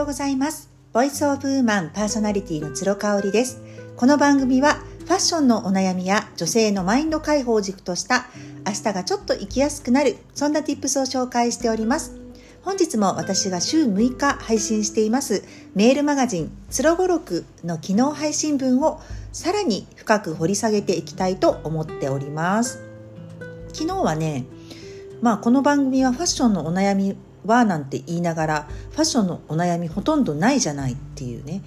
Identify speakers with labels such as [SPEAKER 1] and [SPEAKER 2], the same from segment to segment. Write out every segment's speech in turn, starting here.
[SPEAKER 1] ようございます。ボイスオブウーマンパーソナリティの鶴香織です。この番組はファッションのお悩みや女性のマインド解放軸とした明日がちょっと生きやすくなるそんな tips を紹介しております。本日も私が週6日配信していますメールマガジンつろごろくの機能配信文をさらに深く掘り下げていきたいと思っております。昨日はねまあこの番組はファッションのお悩みはなんて言いながらファッションのお悩みほとんどないじゃないっていうね、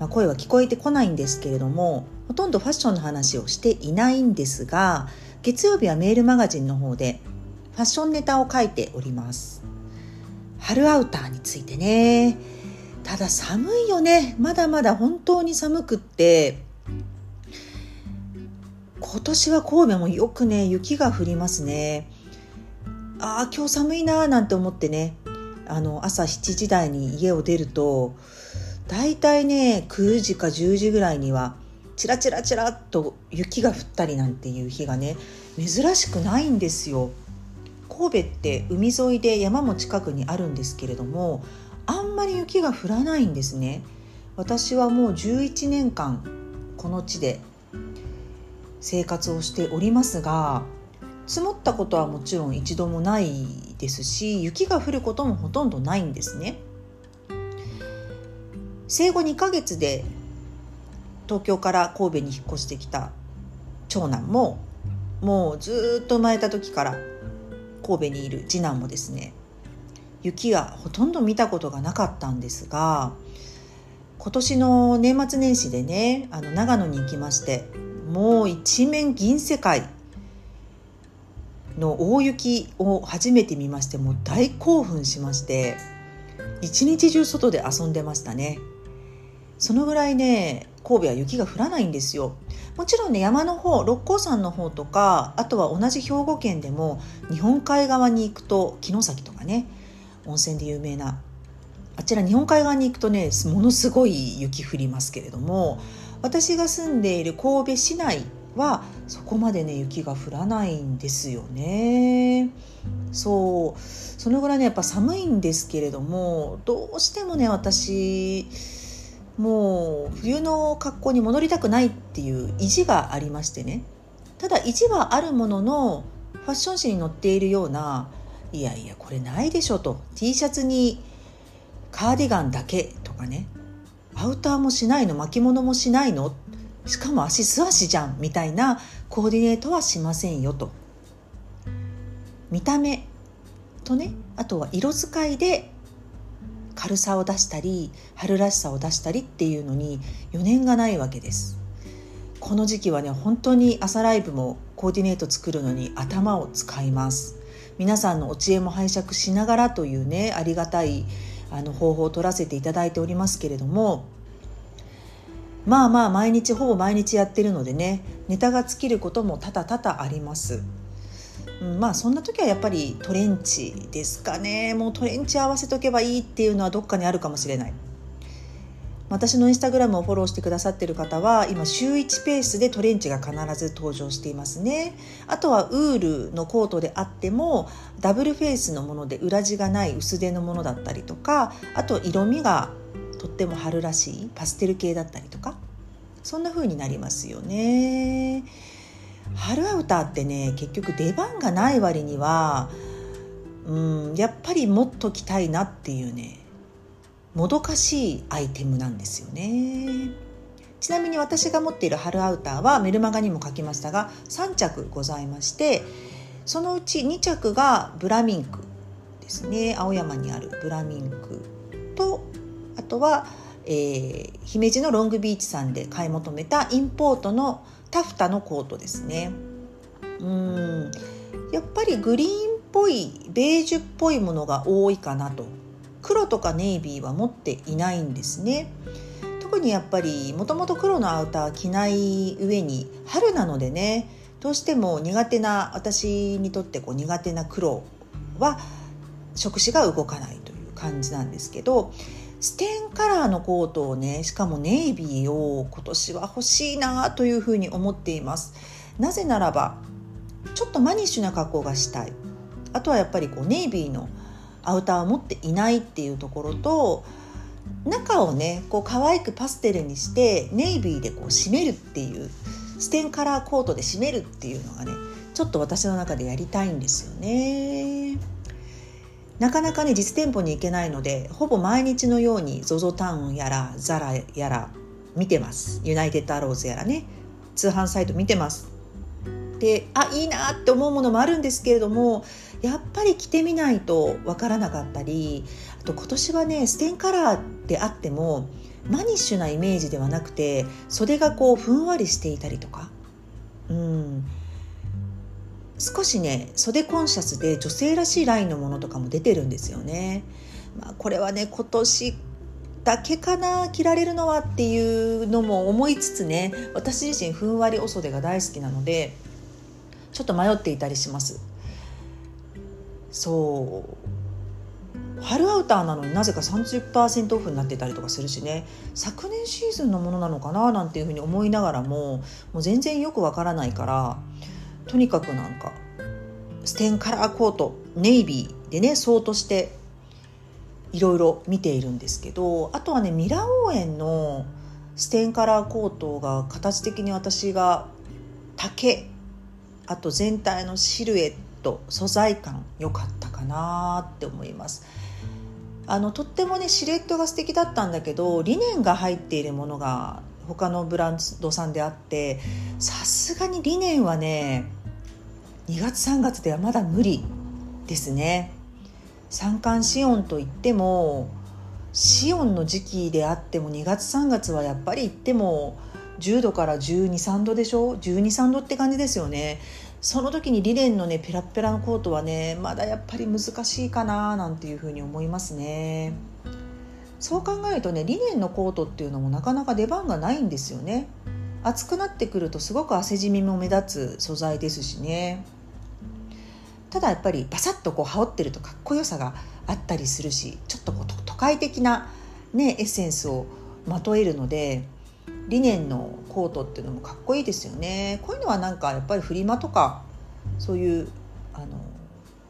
[SPEAKER 1] まあ、声は聞こえてこないんですけれどもほとんどファッションの話をしていないんですが月曜日はメールマガジンの方でファッションネタを書いております。春アウターについてね。ただ寒いよね。まだまだ本当に寒くって。今年は神戸もよくね雪が降りますね。ああ今日寒いなーなんて思ってねあの朝7時台に家を出るとだいたいね9時か10時ぐらいにはチラチラチラっと雪が降ったりなんていう日がね珍しくないんですよ。神戸って海沿いで山も近くにあるんですけれどもあんまり雪が降らないんですね。私はもう11年間この地で生活をしておりますが積もったことはもちろん一度もないですし雪が降ることもほとんどないんですね。生後2ヶ月で東京から神戸に引っ越してきた長男ももうずっと生まれた時から神戸にいる次男もですね雪はほとんど見たことがなかったんですが今年の年末年始でねあの長野に行きましてもう一面銀世界。の大雪を初めて見ましてもう大興奮しまして一日中外で遊んでましたね。そのぐらいね神戸は雪が降らないんですよ。もちろんね山の方六甲山の方とかあとは同じ兵庫県でも日本海側に行くと城崎とかね温泉で有名なあちら日本海側に行くとねものすごい雪降りますけれども私が住んでいる神戸市内はそこまでね雪が降らないんですよね。そう。そのぐらいねやっぱ寒いんですけれどもどうしてもね私もう冬の格好に戻りたくないっていう意地がありましてね。ただ意地はあるもののファッション誌に載っているようないやいやこれないでしょと。T シャツにカーディガンだけとかね。アウターもしないの巻物もしないのっしかも足素足じゃんみたいなコーディネートはしませんよと。見た目とねあとは色使いで軽さを出したり春らしさを出したりっていうのに余念がないわけです。この時期はね本当に朝ライブもコーディネート作るのに頭を使います。皆さんのお知恵も拝借しながらというねありがたいあの方法を取らせていただいておりますけれどもまあまあ毎日ほぼ毎日やってるのでねネタが尽きることも多々多々あります。うん、まあそんな時はやっぱりトレンチですかね。もうトレンチ合わせとけばいいっていうのはどっかにあるかもしれない。私のインスタグラムをフォローしてくださってる方は今週1ペースでトレンチが必ず登場していますね。あとはウールのコートであってもダブルフェイスのもので裏地がない薄手のものだったりとかあと色味がとっても春らしいパステル系だったりとかそんな風になりますよね。春アウターってね結局出番がない割にはうんやっぱりもっと着たいなっていうねもどかしいアイテムなんですよね。ちなみに私が持っている春アウターはメルマガにも書きましたが3着ございましてそのうち2着がブラミンクですね青山にあるブラミンクととは、えー、姫路のロングビーチさんで買い求めたインポートのタフタのコートですね。うん。やっぱりグリーンっぽいベージュっぽいものが多いかなと。黒とかネイビーは持っていないんですね。特にやっぱりもともと黒のアウター着ない上に春なのでねどうしても苦手な私にとってこう苦手な黒は触手が動かないという感じなんですけどステンカラーのコートをねしかもネイビーを今年は欲しいなというふうに思っていますなぜならばちょっとマニッシュな格好がしたいあとはやっぱりこうネイビーのアウターを持っていないっていうところと中をねこう可愛くパステルにしてネイビーでこう締めるっていうステンカラーコートで締めるっていうのがねちょっと私の中でやりたいんですよね。なかなかね実店舗に行けないのでほぼ毎日のように ZOZO タウンやらザラやら見てます。ユナイテッドアローズやらね。通販サイト見てます。であいいなって思うものもあるんですけれどもやっぱり着てみないとわからなかったりあと今年はねステンカラーであってもマニッシュなイメージではなくて袖がこうふんわりしていたりとか。うん。少しね袖コンシャスで女性らしいラインのものとかも出てるんですよね。まあ、これはね今年だけかな着られるのはっていうのも思いつつね私自身ふんわりお袖が大好きなのでちょっと迷っていたりします。そう。春アウターなのになぜか30%オフになってたりとかするしね。昨年シーズンのものなのかななんていうふうに思いながらももう全然よくわからないからとにかくなんかステンカラーコートネイビーでねそうとしていろいろ見ているんですけどあとはねミラー応援のステンカラーコートが形的に私が竹あと全体のシルエット素材感良かったかなって思います。あのとってもねシルエットが素敵だったんだけどリネンが入っているものが他のブランドさんであってさすがにリネンはね2月3月ではまだ無理ですね。三寒四温といっても四温の時期であっても2月3月はやっぱり行っても10度から1 2 3度でしょ？1 2 3度って感じですよね。その時にリネンのねペラペラのコートはねまだやっぱり難しいかななんていうふうに思いますね。そう考えるとねリネンのコートっていうのもなかなか出番がないんですよね。暑くなってくるとすごく汗じみも目立つ素材ですしね。ただやっぱりバサッとこう羽織ってるとかっこよさがあったりするしちょっとこう都会的な、ね、エッセンスをまとえるのでリネンのコートっていうのもかっこいいですよね。こういうのはなんかやっぱりフリマとかそういうあの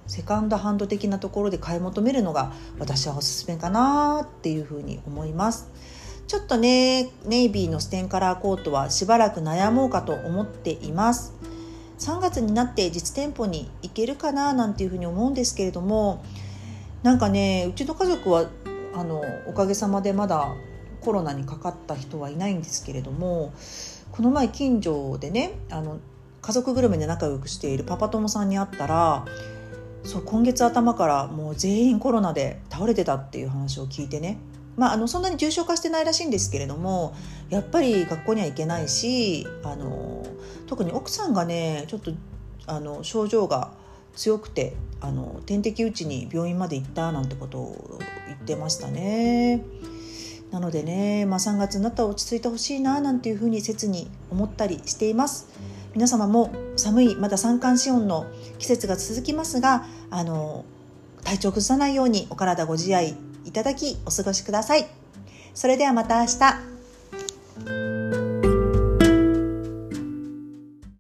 [SPEAKER 1] セカンドハンド的なところで買い求めるのが私はおすすめかなっていうふうに思います。ちょっとねネイビーのステンカラーコートはしばらく悩もうかと思っています。3月になって実店舗に行けるかななんていうふうに思うんですけれどもなんかねうちの家族はあのおかげさまでまだコロナにかかった人はいないんですけれどもこの前近所でねあの家族ぐるみで仲良くしているパパ友さんに会ったらそう今月頭からもう全員コロナで倒れてたっていう話を聞いてねまあ、あのそんなに重症化してないらしいんですけれどもやっぱり学校には行けないしあの特に奥さんがねちょっとあの症状が強くてあの点滴打ちに病院まで行ったなんてことを言ってましたね。なのでね、まあ、3月になったら落ち着いてほしいななんていうふうに切に思ったりしています。皆様も寒いまだ三寒四温の季節が続きますがあの体調崩さないようにお体ご自愛いただきお過ごしください。それではまた明日。